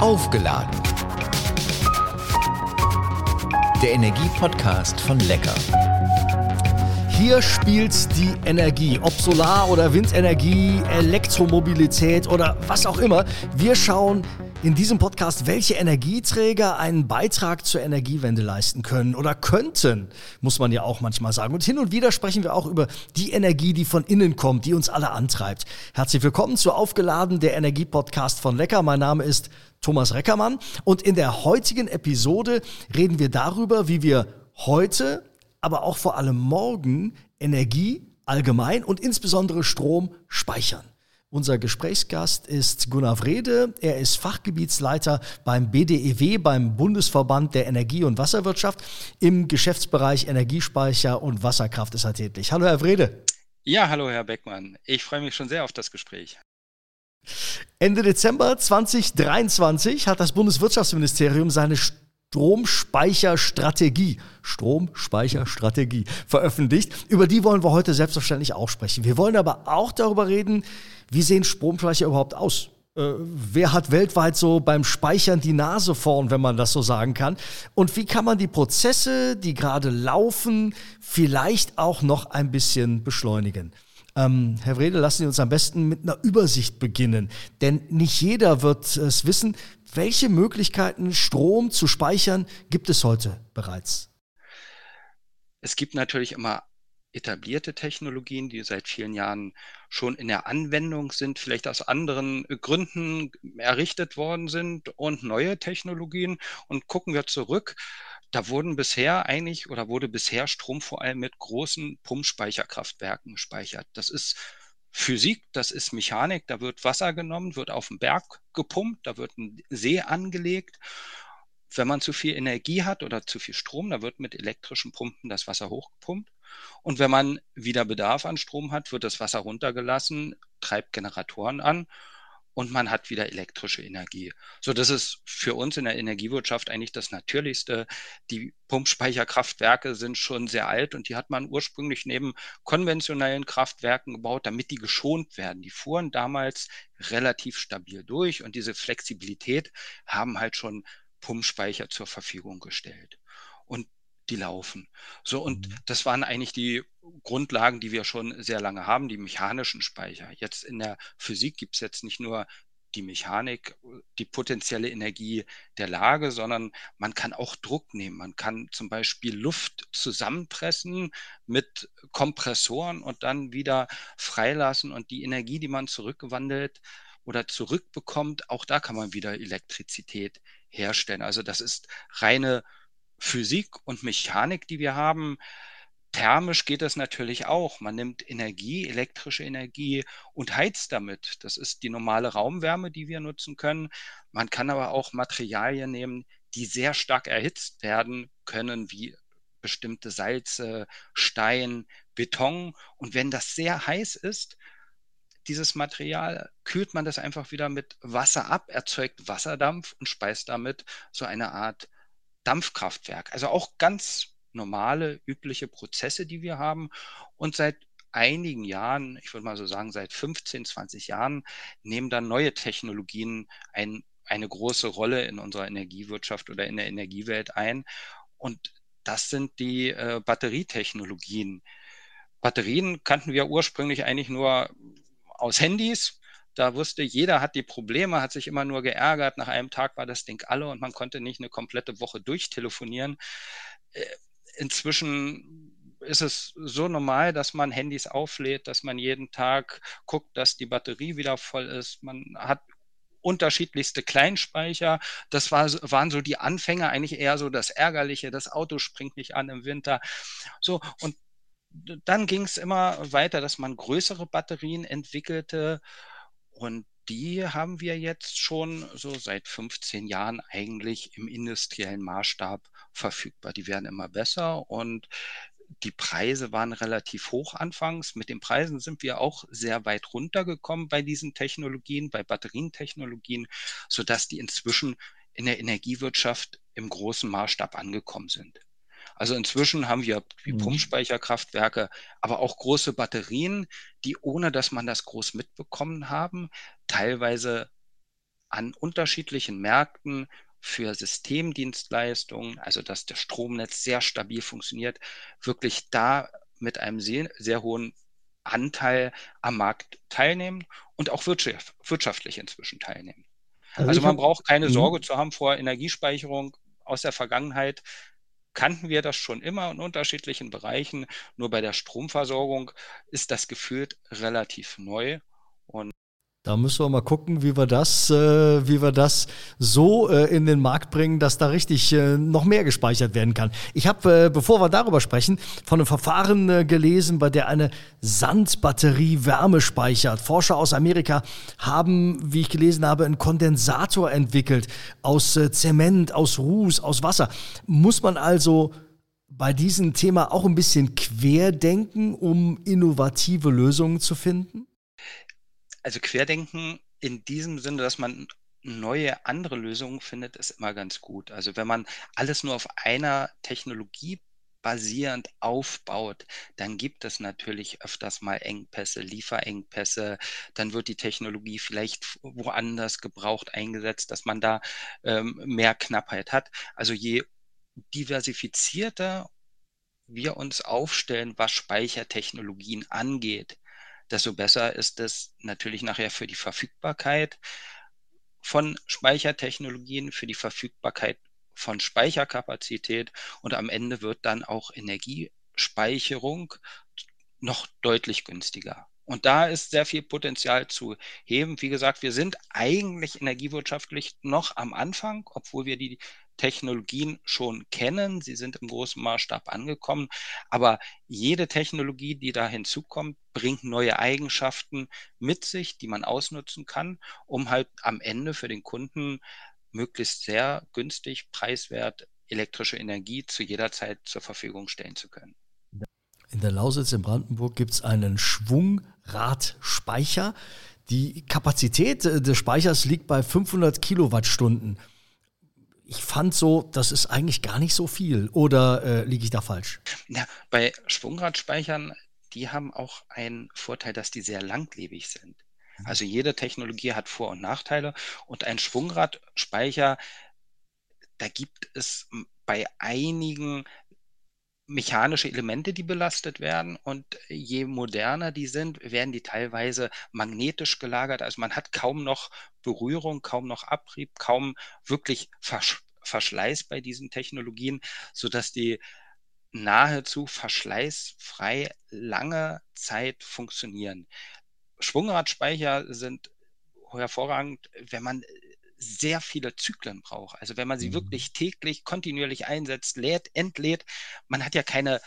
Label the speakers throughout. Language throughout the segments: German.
Speaker 1: Aufgeladen. Der Energie-Podcast von Lecker. Hier spielt die Energie, ob Solar- oder Windenergie, Elektromobilität oder was auch immer. Wir schauen in diesem Podcast, welche Energieträger einen Beitrag zur Energiewende leisten können oder könnten, muss man ja auch manchmal sagen. Und hin und wieder sprechen wir auch über die Energie, die von innen kommt, die uns alle antreibt. Herzlich willkommen zu Aufgeladen, der Energiepodcast von Lecker. Mein Name ist Thomas Reckermann und in der heutigen Episode reden wir darüber, wie wir heute, aber auch vor allem morgen Energie allgemein und insbesondere Strom speichern. Unser Gesprächsgast ist Gunnar Wrede. Er ist Fachgebietsleiter beim BDEW, beim Bundesverband der Energie- und Wasserwirtschaft. Im Geschäftsbereich Energiespeicher und Wasserkraft ist er tätig. Hallo, Herr Wrede.
Speaker 2: Ja, hallo, Herr Beckmann. Ich freue mich schon sehr auf das Gespräch.
Speaker 1: Ende Dezember 2023 hat das Bundeswirtschaftsministerium seine Stromspeicherstrategie, Stromspeicherstrategie veröffentlicht. Über die wollen wir heute selbstverständlich auch sprechen. Wir wollen aber auch darüber reden, wie sehen Stromspeicher überhaupt aus? Äh, wer hat weltweit so beim Speichern die Nase vorn, wenn man das so sagen kann? Und wie kann man die Prozesse, die gerade laufen, vielleicht auch noch ein bisschen beschleunigen? Ähm, Herr Wrede, lassen Sie uns am besten mit einer Übersicht beginnen. Denn nicht jeder wird es wissen, welche Möglichkeiten, Strom zu speichern, gibt es heute bereits?
Speaker 2: Es gibt natürlich immer etablierte Technologien, die seit vielen Jahren schon in der Anwendung sind, vielleicht aus anderen Gründen errichtet worden sind und neue Technologien. Und gucken wir zurück, da wurden bisher eigentlich oder wurde bisher Strom vor allem mit großen Pumpspeicherkraftwerken gespeichert. Das ist Physik, das ist Mechanik, da wird Wasser genommen, wird auf den Berg gepumpt, da wird ein See angelegt. Wenn man zu viel Energie hat oder zu viel Strom, da wird mit elektrischen Pumpen das Wasser hochgepumpt. Und wenn man wieder Bedarf an Strom hat, wird das Wasser runtergelassen, treibt Generatoren an und man hat wieder elektrische Energie. So, das ist für uns in der Energiewirtschaft eigentlich das Natürlichste. Die Pumpspeicherkraftwerke sind schon sehr alt und die hat man ursprünglich neben konventionellen Kraftwerken gebaut, damit die geschont werden. Die fuhren damals relativ stabil durch und diese Flexibilität haben halt schon Pumpspeicher zur Verfügung gestellt. Und die laufen. So, und mhm. das waren eigentlich die Grundlagen, die wir schon sehr lange haben, die mechanischen Speicher. Jetzt in der Physik gibt es jetzt nicht nur die Mechanik, die potenzielle Energie der Lage, sondern man kann auch Druck nehmen. Man kann zum Beispiel Luft zusammenpressen mit Kompressoren und dann wieder freilassen und die Energie, die man zurückgewandelt oder zurückbekommt, auch da kann man wieder Elektrizität herstellen. Also das ist reine Physik und Mechanik, die wir haben. Thermisch geht das natürlich auch. Man nimmt Energie, elektrische Energie und heizt damit. Das ist die normale Raumwärme, die wir nutzen können. Man kann aber auch Materialien nehmen, die sehr stark erhitzt werden können, wie bestimmte Salze, Stein, Beton. Und wenn das sehr heiß ist, dieses Material, kühlt man das einfach wieder mit Wasser ab, erzeugt Wasserdampf und speist damit so eine Art Dampfkraftwerk. Also auch ganz normale, übliche Prozesse, die wir haben. Und seit einigen Jahren, ich würde mal so sagen, seit 15, 20 Jahren, nehmen dann neue Technologien ein, eine große Rolle in unserer Energiewirtschaft oder in der Energiewelt ein. Und das sind die äh, Batterietechnologien. Batterien kannten wir ursprünglich eigentlich nur aus Handys. Da wusste jeder hat die Probleme, hat sich immer nur geärgert. Nach einem Tag war das Ding alle und man konnte nicht eine komplette Woche durchtelefonieren. Inzwischen ist es so normal, dass man Handys auflädt, dass man jeden Tag guckt, dass die Batterie wieder voll ist. Man hat unterschiedlichste Kleinspeicher. Das war, waren so die Anfänge, eigentlich eher so das Ärgerliche. Das Auto springt nicht an im Winter. So, und dann ging es immer weiter, dass man größere Batterien entwickelte und die haben wir jetzt schon so seit 15 Jahren eigentlich im industriellen Maßstab verfügbar. Die werden immer besser und die Preise waren relativ hoch anfangs. Mit den Preisen sind wir auch sehr weit runtergekommen bei diesen Technologien, bei Batterientechnologien, sodass die inzwischen in der Energiewirtschaft im großen Maßstab angekommen sind. Also inzwischen haben wir wie mhm. Pumpspeicherkraftwerke, aber auch große Batterien, die ohne dass man das groß mitbekommen haben, teilweise an unterschiedlichen Märkten für Systemdienstleistungen, also dass der Stromnetz sehr stabil funktioniert, wirklich da mit einem sehr, sehr hohen Anteil am Markt teilnehmen und auch wirtschaftlich inzwischen teilnehmen. Also, also man hab, braucht keine mh. Sorge zu haben vor Energiespeicherung aus der Vergangenheit. Kannten wir das schon immer in unterschiedlichen Bereichen. Nur bei der Stromversorgung ist das gefühlt relativ neu. Und
Speaker 1: da müssen wir mal gucken, wie wir das, äh, wie wir das so äh, in den Markt bringen, dass da richtig äh, noch mehr gespeichert werden kann. Ich habe, äh, bevor wir darüber sprechen, von einem Verfahren äh, gelesen, bei der eine Sandbatterie Wärme speichert. Forscher aus Amerika haben, wie ich gelesen habe, einen Kondensator entwickelt aus äh, Zement, aus Ruß, aus Wasser. Muss man also bei diesem Thema auch ein bisschen querdenken, um innovative Lösungen zu finden?
Speaker 2: Also Querdenken in diesem Sinne, dass man neue andere Lösungen findet, ist immer ganz gut. Also wenn man alles nur auf einer Technologie basierend aufbaut, dann gibt es natürlich öfters mal Engpässe, Lieferengpässe, dann wird die Technologie vielleicht woanders gebraucht eingesetzt, dass man da ähm, mehr Knappheit hat. Also je diversifizierter wir uns aufstellen, was Speichertechnologien angeht, desto besser ist es natürlich nachher für die Verfügbarkeit von Speichertechnologien, für die Verfügbarkeit von Speicherkapazität und am Ende wird dann auch Energiespeicherung noch deutlich günstiger. Und da ist sehr viel Potenzial zu heben. Wie gesagt, wir sind eigentlich energiewirtschaftlich noch am Anfang, obwohl wir die Technologien schon kennen. Sie sind im großen Maßstab angekommen. Aber jede Technologie, die da hinzukommt, bringt neue Eigenschaften mit sich, die man ausnutzen kann, um halt am Ende für den Kunden möglichst sehr günstig, preiswert elektrische Energie zu jeder Zeit zur Verfügung stellen zu können.
Speaker 1: In der Lausitz in Brandenburg gibt es einen Schwungradspeicher. Die Kapazität des Speichers liegt bei 500 Kilowattstunden ich fand so, das ist eigentlich gar nicht so viel. Oder äh, liege ich da falsch?
Speaker 2: Ja, bei Schwungradspeichern, die haben auch einen Vorteil, dass die sehr langlebig sind. Mhm. Also jede Technologie hat Vor- und Nachteile und ein Schwungradspeicher, da gibt es bei einigen mechanische Elemente, die belastet werden. Und je moderner die sind, werden die teilweise magnetisch gelagert. Also man hat kaum noch Berührung, kaum noch Abrieb, kaum wirklich Versch Verschleiß bei diesen Technologien, sodass die nahezu verschleißfrei lange Zeit funktionieren. Schwungradspeicher sind hervorragend, wenn man sehr viele Zyklen braucht. Also wenn man sie mhm. wirklich täglich kontinuierlich einsetzt, lädt, entlädt, man hat ja keine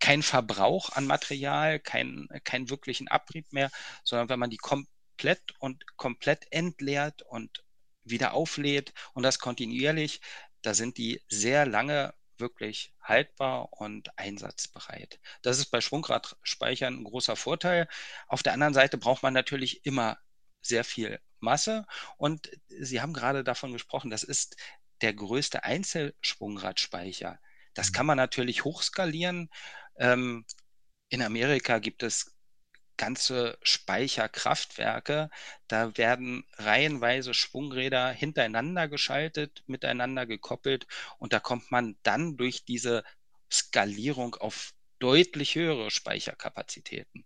Speaker 2: kein Verbrauch an Material, keinen keinen wirklichen Abrieb mehr, sondern wenn man die komplett und komplett entleert und wieder auflädt und das kontinuierlich, da sind die sehr lange wirklich haltbar und einsatzbereit. Das ist bei Schwungradspeichern ein großer Vorteil. Auf der anderen Seite braucht man natürlich immer sehr viel Masse. Und Sie haben gerade davon gesprochen, das ist der größte Einzelschwungradspeicher. Das mhm. kann man natürlich hochskalieren. Ähm, in Amerika gibt es ganze Speicherkraftwerke. Da werden reihenweise Schwungräder hintereinander geschaltet, miteinander gekoppelt und da kommt man dann durch diese Skalierung auf deutlich höhere Speicherkapazitäten.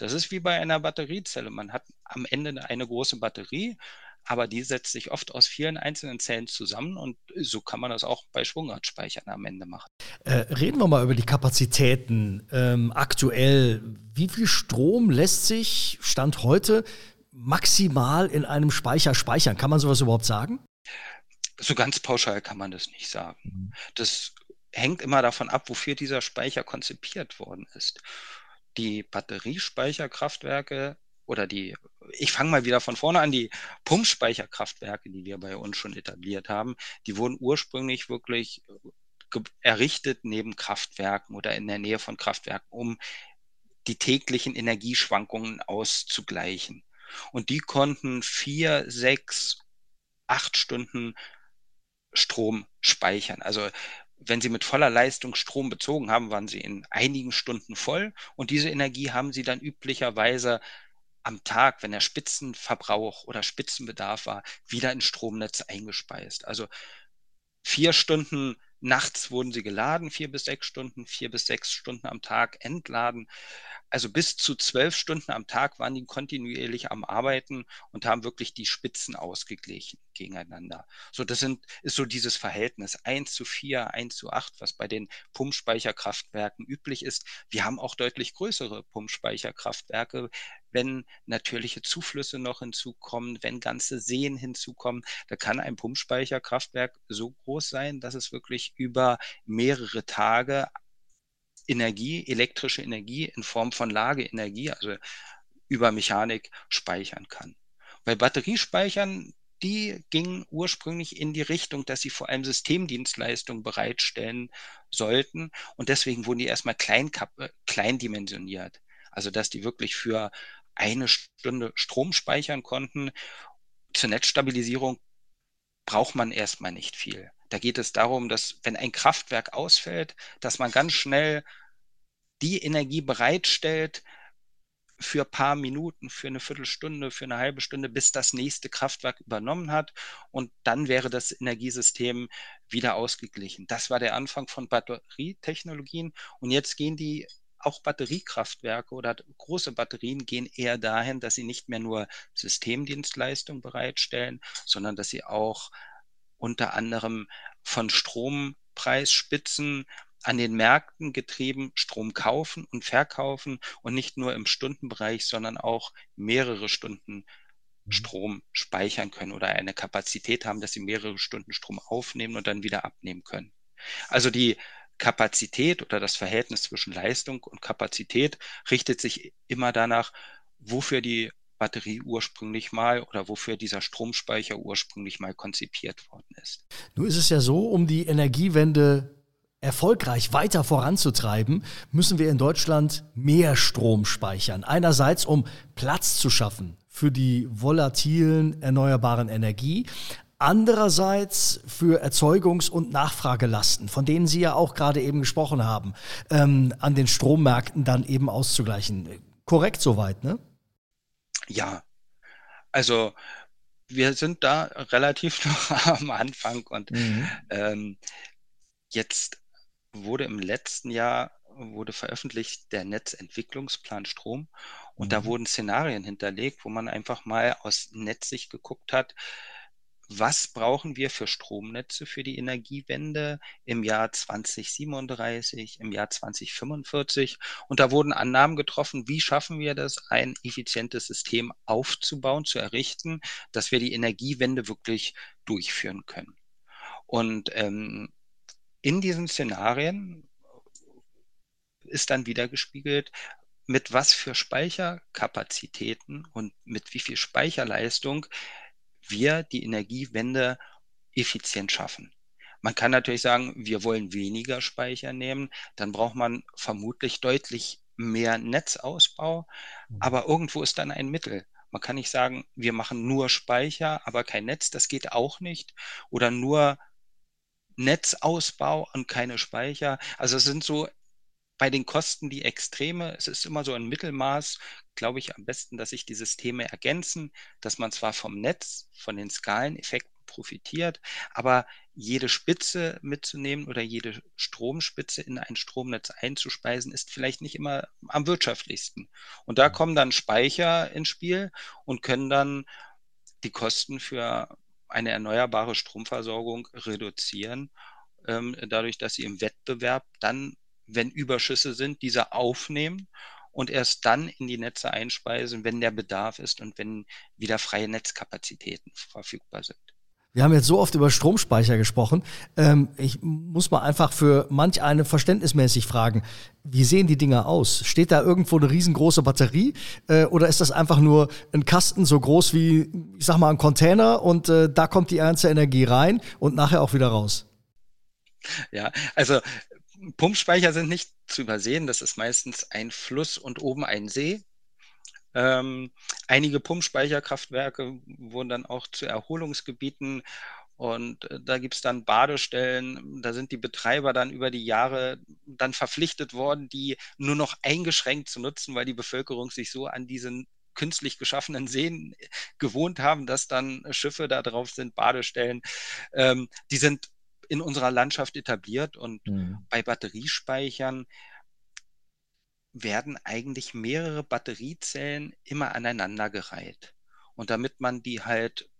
Speaker 2: Das ist wie bei einer Batteriezelle. Man hat am Ende eine große Batterie, aber die setzt sich oft aus vielen einzelnen Zellen zusammen und so kann man das auch bei Schwungradspeichern am Ende machen.
Speaker 1: Äh, reden wir mal über die Kapazitäten ähm, aktuell. Wie viel Strom lässt sich Stand heute maximal in einem Speicher speichern? Kann man sowas überhaupt sagen?
Speaker 2: So ganz pauschal kann man das nicht sagen. Mhm. Das hängt immer davon ab, wofür dieser Speicher konzipiert worden ist die Batteriespeicherkraftwerke oder die, ich fange mal wieder von vorne an, die Pumpspeicherkraftwerke, die wir bei uns schon etabliert haben, die wurden ursprünglich wirklich äh, errichtet neben Kraftwerken oder in der Nähe von Kraftwerken, um die täglichen Energieschwankungen auszugleichen. Und die konnten vier, sechs, acht Stunden Strom speichern. Also wenn Sie mit voller Leistung Strom bezogen haben, waren Sie in einigen Stunden voll und diese Energie haben Sie dann üblicherweise am Tag, wenn der Spitzenverbrauch oder Spitzenbedarf war, wieder ins Stromnetz eingespeist. Also vier Stunden nachts wurden sie geladen, vier bis sechs Stunden, vier bis sechs Stunden am Tag entladen also bis zu zwölf Stunden am Tag waren die kontinuierlich am Arbeiten und haben wirklich die Spitzen ausgeglichen gegeneinander. So, das sind, ist so dieses Verhältnis eins zu vier, eins zu acht, was bei den Pumpspeicherkraftwerken üblich ist. Wir haben auch deutlich größere Pumpspeicherkraftwerke, wenn natürliche Zuflüsse noch hinzukommen, wenn ganze Seen hinzukommen, da kann ein Pumpspeicherkraftwerk so groß sein, dass es wirklich über mehrere Tage Energie, elektrische Energie in Form von Lageenergie, also über Mechanik speichern kann. Bei Batteriespeichern, die gingen ursprünglich in die Richtung, dass sie vor allem Systemdienstleistungen bereitstellen sollten. Und deswegen wurden die erstmal klein, kleindimensioniert. Also, dass die wirklich für eine Stunde Strom speichern konnten. Zur Netzstabilisierung braucht man erstmal nicht viel. Da geht es darum, dass wenn ein Kraftwerk ausfällt, dass man ganz schnell die Energie bereitstellt für ein paar Minuten, für eine Viertelstunde, für eine halbe Stunde, bis das nächste Kraftwerk übernommen hat. Und dann wäre das Energiesystem wieder ausgeglichen. Das war der Anfang von Batterietechnologien. Und jetzt gehen die auch Batteriekraftwerke oder große Batterien gehen eher dahin, dass sie nicht mehr nur Systemdienstleistungen bereitstellen, sondern dass sie auch unter anderem von Strompreisspitzen an den Märkten getrieben Strom kaufen und verkaufen und nicht nur im Stundenbereich, sondern auch mehrere Stunden mhm. Strom speichern können oder eine Kapazität haben, dass sie mehrere Stunden Strom aufnehmen und dann wieder abnehmen können. Also die Kapazität oder das Verhältnis zwischen Leistung und Kapazität richtet sich immer danach, wofür die Batterie ursprünglich mal oder wofür dieser Stromspeicher ursprünglich mal konzipiert worden ist.
Speaker 1: Nun ist es ja so, um die Energiewende erfolgreich weiter voranzutreiben, müssen wir in Deutschland mehr Strom speichern. Einerseits, um Platz zu schaffen für die volatilen erneuerbaren Energie. Andererseits für Erzeugungs- und Nachfragelasten, von denen Sie ja auch gerade eben gesprochen haben, ähm, an den Strommärkten dann eben auszugleichen. Korrekt soweit, ne?
Speaker 2: Ja, also wir sind da relativ noch am Anfang und mhm. ähm, jetzt wurde im letzten Jahr wurde veröffentlicht der Netzentwicklungsplan Strom und mhm. da wurden Szenarien hinterlegt, wo man einfach mal aus Netzsicht geguckt hat, was brauchen wir für Stromnetze für die Energiewende im Jahr 2037, im Jahr 2045. Und da wurden Annahmen getroffen, wie schaffen wir das, ein effizientes System aufzubauen, zu errichten, dass wir die Energiewende wirklich durchführen können. Und ähm, in diesen Szenarien ist dann wieder gespiegelt, mit was für Speicherkapazitäten und mit wie viel Speicherleistung wir die Energiewende effizient schaffen. Man kann natürlich sagen, wir wollen weniger Speicher nehmen, dann braucht man vermutlich deutlich mehr Netzausbau, mhm. aber irgendwo ist dann ein Mittel. Man kann nicht sagen, wir machen nur Speicher, aber kein Netz, das geht auch nicht. Oder nur Netzausbau und keine Speicher. Also es sind so bei den Kosten die Extreme. Es ist immer so ein Mittelmaß, glaube ich, am besten, dass sich die Systeme ergänzen, dass man zwar vom Netz, von den Skaleneffekten profitiert, aber jede Spitze mitzunehmen oder jede Stromspitze in ein Stromnetz einzuspeisen, ist vielleicht nicht immer am wirtschaftlichsten. Und da kommen dann Speicher ins Spiel und können dann die Kosten für eine erneuerbare Stromversorgung reduzieren, ähm, dadurch, dass sie im Wettbewerb dann wenn Überschüsse sind, diese aufnehmen und erst dann in die Netze einspeisen, wenn der Bedarf ist und wenn wieder freie Netzkapazitäten verfügbar sind.
Speaker 1: Wir haben jetzt so oft über Stromspeicher gesprochen. Ähm, ich muss mal einfach für manch eine verständnismäßig fragen, wie sehen die Dinger aus? Steht da irgendwo eine riesengroße Batterie äh, oder ist das einfach nur ein Kasten so groß wie, ich sag mal, ein Container und äh, da kommt die ganze Energie rein und nachher auch wieder raus?
Speaker 2: Ja, also Pumpspeicher sind nicht zu übersehen. Das ist meistens ein Fluss und oben ein See. Ähm, einige Pumpspeicherkraftwerke wurden dann auch zu Erholungsgebieten und äh, da gibt es dann Badestellen. Da sind die Betreiber dann über die Jahre dann verpflichtet worden, die nur noch eingeschränkt zu nutzen, weil die Bevölkerung sich so an diesen künstlich geschaffenen Seen gewohnt haben, dass dann Schiffe da drauf sind, Badestellen. Ähm, die sind in unserer Landschaft etabliert und mhm. bei Batteriespeichern werden eigentlich mehrere Batteriezellen immer aneinandergereiht. Und damit man die halt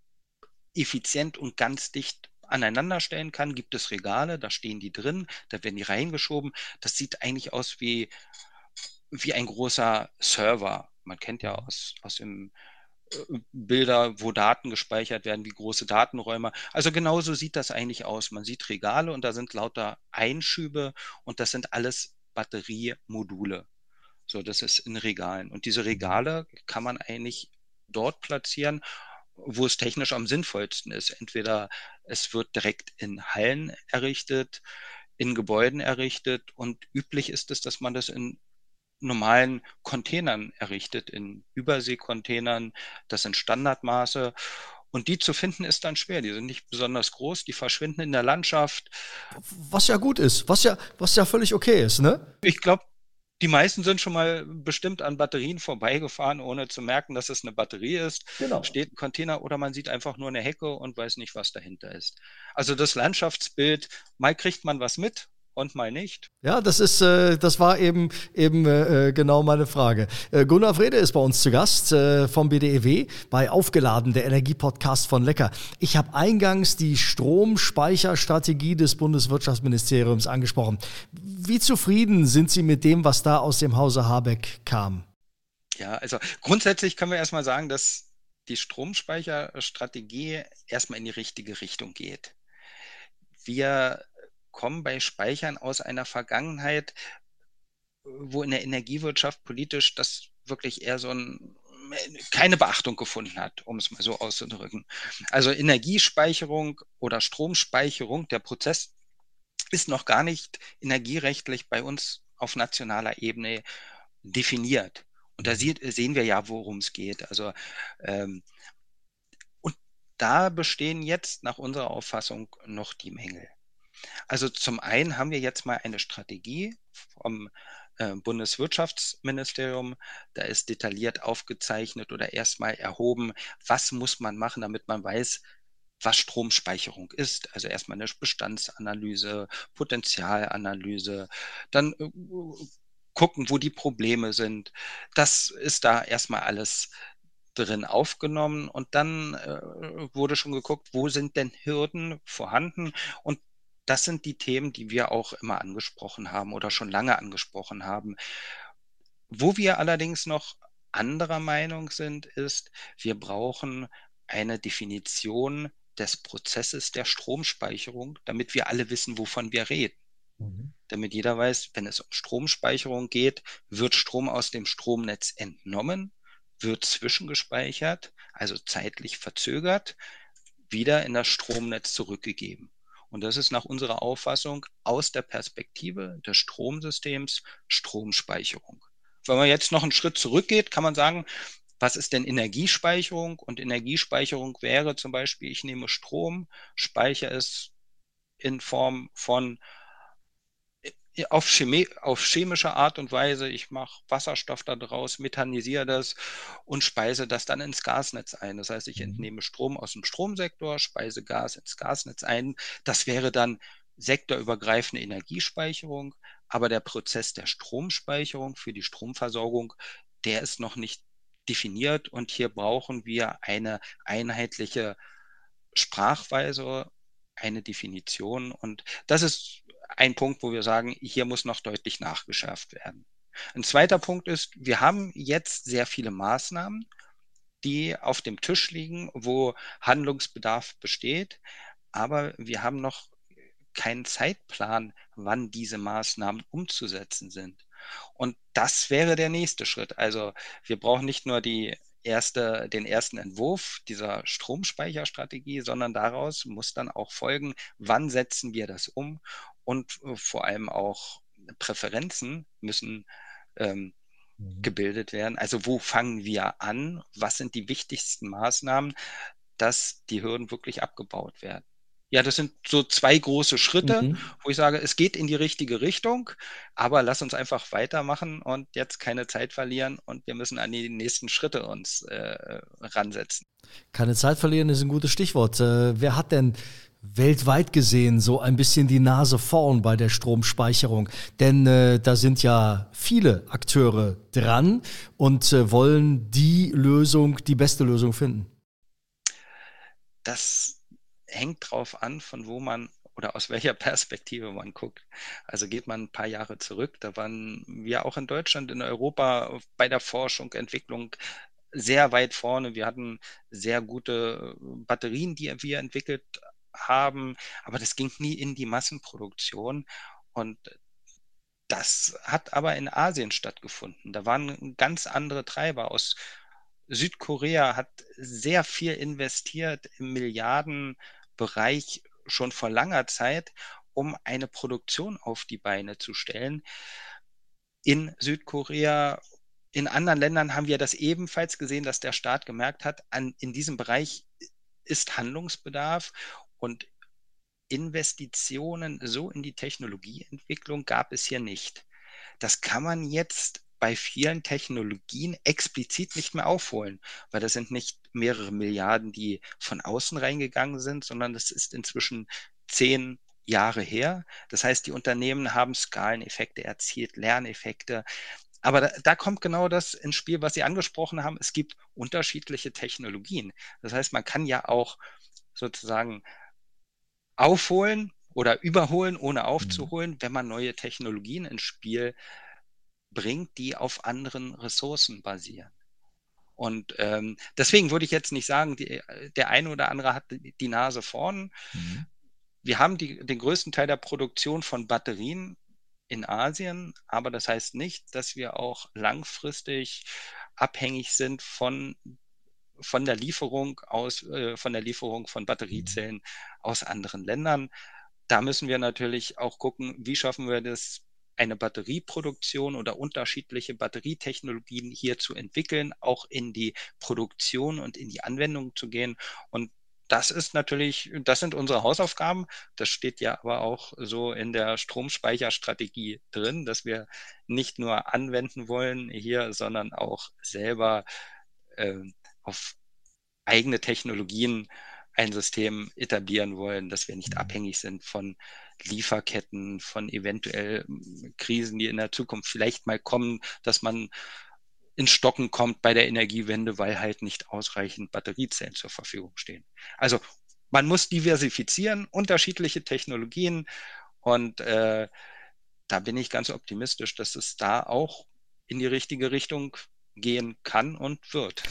Speaker 2: effizient und ganz dicht aneinander stellen kann, gibt es Regale, da stehen die drin, da werden die reingeschoben. Das sieht eigentlich aus wie, wie ein großer Server. Man kennt ja aus, aus dem Bilder, wo Daten gespeichert werden, wie große Datenräume. Also genauso sieht das eigentlich aus. Man sieht Regale und da sind lauter Einschübe und das sind alles Batteriemodule. So, das ist in Regalen. Und diese Regale kann man eigentlich dort platzieren, wo es technisch am sinnvollsten ist. Entweder es wird direkt in Hallen errichtet, in Gebäuden errichtet und üblich ist es, dass man das in normalen Containern errichtet, in Überseekontainern. Das sind Standardmaße. Und die zu finden ist dann schwer. Die sind nicht besonders groß, die verschwinden in der Landschaft.
Speaker 1: Was ja gut ist, was ja, was ja völlig okay ist, ne?
Speaker 2: Ich glaube, die meisten sind schon mal bestimmt an Batterien vorbeigefahren, ohne zu merken, dass es eine Batterie ist. Genau. Steht ein Container oder man sieht einfach nur eine Hecke und weiß nicht, was dahinter ist. Also das Landschaftsbild, mal kriegt man was mit und mal nicht.
Speaker 1: Ja, das ist, äh, das war eben eben äh, äh, genau meine Frage. Äh, Gunnar Frede ist bei uns zu Gast äh, vom BDEW bei Aufgeladen, der Energiepodcast von Lecker. Ich habe eingangs die Stromspeicherstrategie des Bundeswirtschaftsministeriums angesprochen. Wie zufrieden sind Sie mit dem, was da aus dem Hause Habeck kam?
Speaker 2: Ja, also grundsätzlich können wir erstmal sagen, dass die Stromspeicherstrategie erstmal in die richtige Richtung geht. Wir kommen bei Speichern aus einer Vergangenheit, wo in der Energiewirtschaft politisch das wirklich eher so ein keine Beachtung gefunden hat, um es mal so auszudrücken. Also Energiespeicherung oder Stromspeicherung, der Prozess ist noch gar nicht energierechtlich bei uns auf nationaler Ebene definiert. Und da sieht, sehen wir ja, worum es geht. Also ähm, und da bestehen jetzt nach unserer Auffassung noch die Mängel. Also zum einen haben wir jetzt mal eine Strategie vom äh, Bundeswirtschaftsministerium. Da ist detailliert aufgezeichnet oder erstmal erhoben, was muss man machen, damit man weiß, was Stromspeicherung ist. Also erstmal eine Bestandsanalyse, Potenzialanalyse, dann äh, gucken, wo die Probleme sind. Das ist da erstmal alles drin aufgenommen und dann äh, wurde schon geguckt, wo sind denn Hürden vorhanden und das sind die Themen, die wir auch immer angesprochen haben oder schon lange angesprochen haben. Wo wir allerdings noch anderer Meinung sind, ist, wir brauchen eine Definition des Prozesses der Stromspeicherung, damit wir alle wissen, wovon wir reden. Mhm. Damit jeder weiß, wenn es um Stromspeicherung geht, wird Strom aus dem Stromnetz entnommen, wird zwischengespeichert, also zeitlich verzögert, wieder in das Stromnetz zurückgegeben. Und das ist nach unserer Auffassung aus der Perspektive des Stromsystems Stromspeicherung. Wenn man jetzt noch einen Schritt zurückgeht, kann man sagen, was ist denn Energiespeicherung? Und Energiespeicherung wäre zum Beispiel, ich nehme Strom, speichere es in Form von auf, Chemie, auf chemische Art und Weise, ich mache Wasserstoff daraus, methanisiere das und speise das dann ins Gasnetz ein. Das heißt, ich mhm. entnehme Strom aus dem Stromsektor, speise Gas ins Gasnetz ein. Das wäre dann sektorübergreifende Energiespeicherung, aber der Prozess der Stromspeicherung für die Stromversorgung, der ist noch nicht definiert und hier brauchen wir eine einheitliche Sprachweise, eine Definition und das ist ein Punkt, wo wir sagen, hier muss noch deutlich nachgeschärft werden. Ein zweiter Punkt ist, wir haben jetzt sehr viele Maßnahmen, die auf dem Tisch liegen, wo Handlungsbedarf besteht, aber wir haben noch keinen Zeitplan, wann diese Maßnahmen umzusetzen sind. Und das wäre der nächste Schritt. Also wir brauchen nicht nur die erste, den ersten Entwurf dieser Stromspeicherstrategie, sondern daraus muss dann auch folgen, wann setzen wir das um und äh, vor allem auch Präferenzen müssen ähm, mhm. gebildet werden. Also wo fangen wir an? Was sind die wichtigsten Maßnahmen, dass die Hürden wirklich abgebaut werden? Ja, das sind so zwei große Schritte, mhm. wo ich sage, es geht in die richtige Richtung, aber lass uns einfach weitermachen und jetzt keine Zeit verlieren und wir müssen an die nächsten Schritte uns äh, ransetzen.
Speaker 1: Keine Zeit verlieren ist ein gutes Stichwort. Äh, wer hat denn weltweit gesehen so ein bisschen die Nase vorn bei der Stromspeicherung. Denn äh, da sind ja viele Akteure dran und äh, wollen die Lösung, die beste Lösung finden.
Speaker 2: Das hängt drauf an, von wo man oder aus welcher Perspektive man guckt. Also geht man ein paar Jahre zurück, da waren wir auch in Deutschland, in Europa bei der Forschung, Entwicklung sehr weit vorne. Wir hatten sehr gute Batterien, die wir entwickelt haben, aber das ging nie in die Massenproduktion. Und das hat aber in Asien stattgefunden. Da waren ganz andere Treiber aus Südkorea hat sehr viel investiert im Milliardenbereich schon vor langer Zeit, um eine Produktion auf die Beine zu stellen. In Südkorea, in anderen Ländern haben wir das ebenfalls gesehen, dass der Staat gemerkt hat, an, in diesem Bereich ist Handlungsbedarf und Investitionen so in die Technologieentwicklung gab es hier nicht. Das kann man jetzt bei vielen Technologien explizit nicht mehr aufholen, weil das sind nicht mehrere Milliarden, die von außen reingegangen sind, sondern das ist inzwischen zehn Jahre her. Das heißt, die Unternehmen haben Skaleneffekte erzielt, Lerneffekte. Aber da, da, kommt genau das ins Spiel, was Sie angesprochen haben. Es gibt unterschiedliche Technologien. Das heißt, man kann ja auch sozusagen aufholen oder überholen, ohne mhm. aufzuholen, wenn man neue Technologien ins Spiel bringt, die auf anderen Ressourcen basieren. Und ähm, deswegen würde ich jetzt nicht sagen, die, der eine oder andere hat die Nase vorn. Mhm. Wir haben die, den größten Teil der Produktion von Batterien in Asien, aber das heißt nicht, dass wir auch langfristig abhängig sind von von der Lieferung aus, äh, von der Lieferung von Batteriezellen aus anderen Ländern. Da müssen wir natürlich auch gucken, wie schaffen wir das, eine Batterieproduktion oder unterschiedliche Batterietechnologien hier zu entwickeln, auch in die Produktion und in die Anwendung zu gehen. Und das ist natürlich, das sind unsere Hausaufgaben. Das steht ja aber auch so in der Stromspeicherstrategie drin, dass wir nicht nur anwenden wollen hier, sondern auch selber äh, auf eigene Technologien ein System etablieren wollen, dass wir nicht mhm. abhängig sind von Lieferketten, von eventuell hm, Krisen, die in der Zukunft vielleicht mal kommen, dass man ins Stocken kommt bei der Energiewende, weil halt nicht ausreichend Batteriezellen zur Verfügung stehen. Also man muss diversifizieren, unterschiedliche Technologien und äh, da bin ich ganz optimistisch, dass es da auch in die richtige Richtung gehen kann und wird.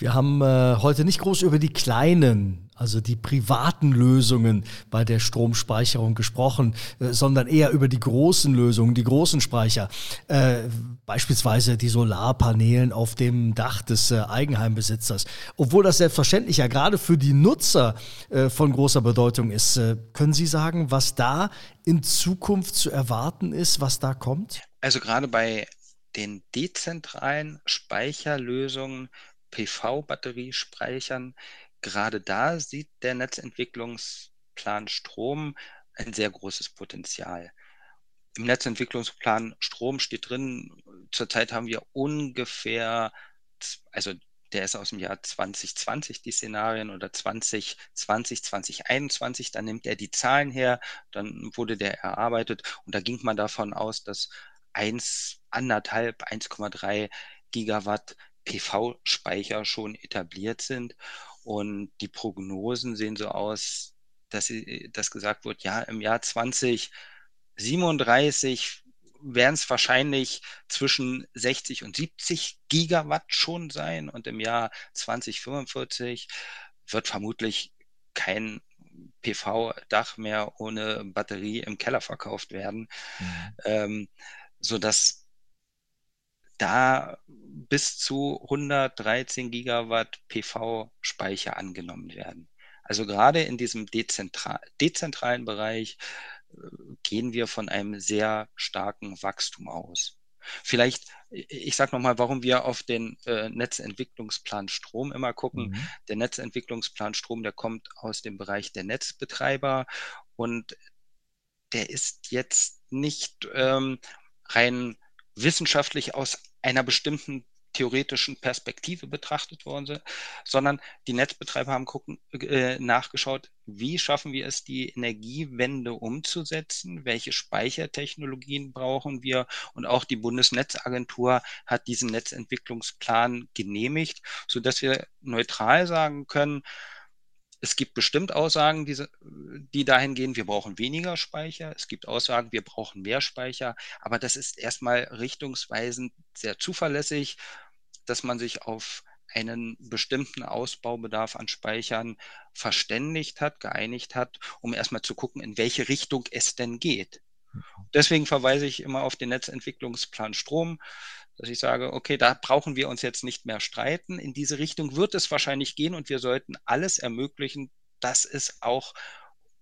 Speaker 1: Wir haben äh, heute nicht groß über die kleinen, also die privaten Lösungen bei der Stromspeicherung gesprochen, äh, sondern eher über die großen Lösungen, die großen Speicher. Äh, beispielsweise die Solarpanelen auf dem Dach des äh, Eigenheimbesitzers. Obwohl das selbstverständlich ja gerade für die Nutzer äh, von großer Bedeutung ist. Äh, können Sie sagen, was da in Zukunft zu erwarten ist, was da kommt?
Speaker 2: Also gerade bei den dezentralen Speicherlösungen PV-Batteriespeichern. Gerade da sieht der Netzentwicklungsplan Strom ein sehr großes Potenzial. Im Netzentwicklungsplan Strom steht drin, zurzeit haben wir ungefähr, also der ist aus dem Jahr 2020, die Szenarien, oder 2020, 2021, dann nimmt er die Zahlen her, dann wurde der erarbeitet und da ging man davon aus, dass 1, 1,5, 1,3 Gigawatt PV-Speicher schon etabliert sind. Und die Prognosen sehen so aus, dass, sie, dass gesagt wird, ja, im Jahr 2037 werden es wahrscheinlich zwischen 60 und 70 Gigawatt schon sein und im Jahr 2045 wird vermutlich kein PV-Dach mehr ohne Batterie im Keller verkauft werden, mhm. ähm, so dass da bis zu 113 Gigawatt PV-Speicher angenommen werden. Also gerade in diesem dezentral, dezentralen Bereich äh, gehen wir von einem sehr starken Wachstum aus. Vielleicht, ich sage nochmal, warum wir auf den äh, Netzentwicklungsplan Strom immer gucken. Mhm. Der Netzentwicklungsplan Strom, der kommt aus dem Bereich der Netzbetreiber und der ist jetzt nicht ähm, rein wissenschaftlich aus einer bestimmten theoretischen Perspektive betrachtet worden sind, sondern die Netzbetreiber haben gucken, äh, nachgeschaut, wie schaffen wir es, die Energiewende umzusetzen, welche Speichertechnologien brauchen wir und auch die Bundesnetzagentur hat diesen Netzentwicklungsplan genehmigt, sodass wir neutral sagen können, es gibt bestimmt Aussagen, die, die dahin gehen, wir brauchen weniger Speicher. Es gibt Aussagen, wir brauchen mehr Speicher. Aber das ist erstmal richtungsweisend sehr zuverlässig, dass man sich auf einen bestimmten Ausbaubedarf an Speichern verständigt hat, geeinigt hat, um erstmal zu gucken, in welche Richtung es denn geht. Deswegen verweise ich immer auf den Netzentwicklungsplan Strom dass ich sage, okay, da brauchen wir uns jetzt nicht mehr streiten. In diese Richtung wird es wahrscheinlich gehen und wir sollten alles ermöglichen, dass es auch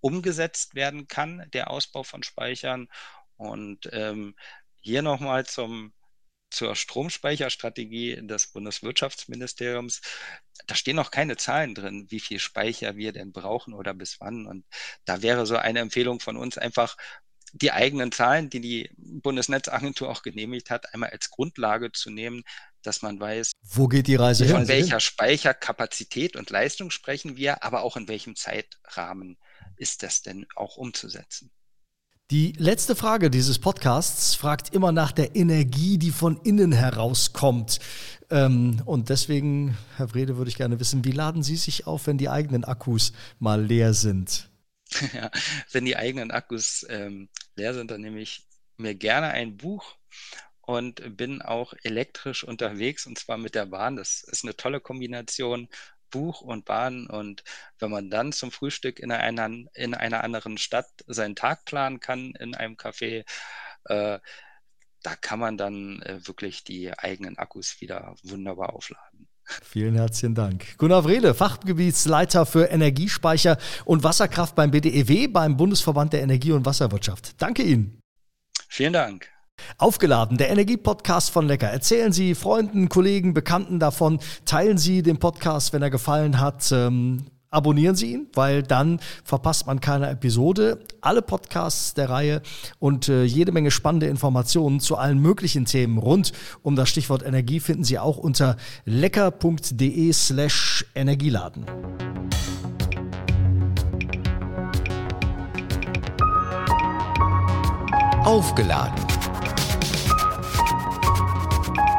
Speaker 2: umgesetzt werden kann, der Ausbau von Speichern. Und ähm, hier nochmal zum zur Stromspeicherstrategie des Bundeswirtschaftsministeriums. Da stehen noch keine Zahlen drin, wie viel Speicher wir denn brauchen oder bis wann. Und da wäre so eine Empfehlung von uns einfach die eigenen Zahlen, die die Bundesnetzagentur auch genehmigt hat, einmal als Grundlage zu nehmen, dass man weiß,
Speaker 1: wo geht die Reise
Speaker 2: von hin? welcher Speicherkapazität und Leistung sprechen wir, aber auch in welchem Zeitrahmen ist das denn auch umzusetzen.
Speaker 1: Die letzte Frage dieses Podcasts fragt immer nach der Energie, die von innen herauskommt. Ähm, und deswegen, Herr Wrede, würde ich gerne wissen, wie laden Sie sich auf, wenn die eigenen Akkus mal leer sind?
Speaker 2: ja, wenn die eigenen Akkus ähm, leer sind, dann nehme ich mir gerne ein Buch und bin auch elektrisch unterwegs und zwar mit der Bahn. Das ist eine tolle Kombination. Buch und Bahn und wenn man dann zum Frühstück in einer, in einer anderen Stadt seinen Tag planen kann, in einem Café, äh, da kann man dann äh, wirklich die eigenen Akkus wieder wunderbar aufladen.
Speaker 1: Vielen herzlichen Dank. Gunnar Wrede, Fachgebietsleiter für Energiespeicher und Wasserkraft beim BDEW, beim Bundesverband der Energie- und Wasserwirtschaft. Danke Ihnen.
Speaker 2: Vielen Dank.
Speaker 1: Aufgeladen, der Energiepodcast von Lecker. Erzählen Sie Freunden, Kollegen, Bekannten davon. Teilen Sie den Podcast, wenn er gefallen hat. Ähm, abonnieren Sie ihn, weil dann verpasst man keine Episode. Alle Podcasts der Reihe und äh, jede Menge spannende Informationen zu allen möglichen Themen rund um das Stichwort Energie finden Sie auch unter lecker.de slash Energieladen.
Speaker 3: Aufgeladen.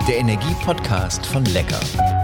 Speaker 3: Der Energiepodcast von Lecker.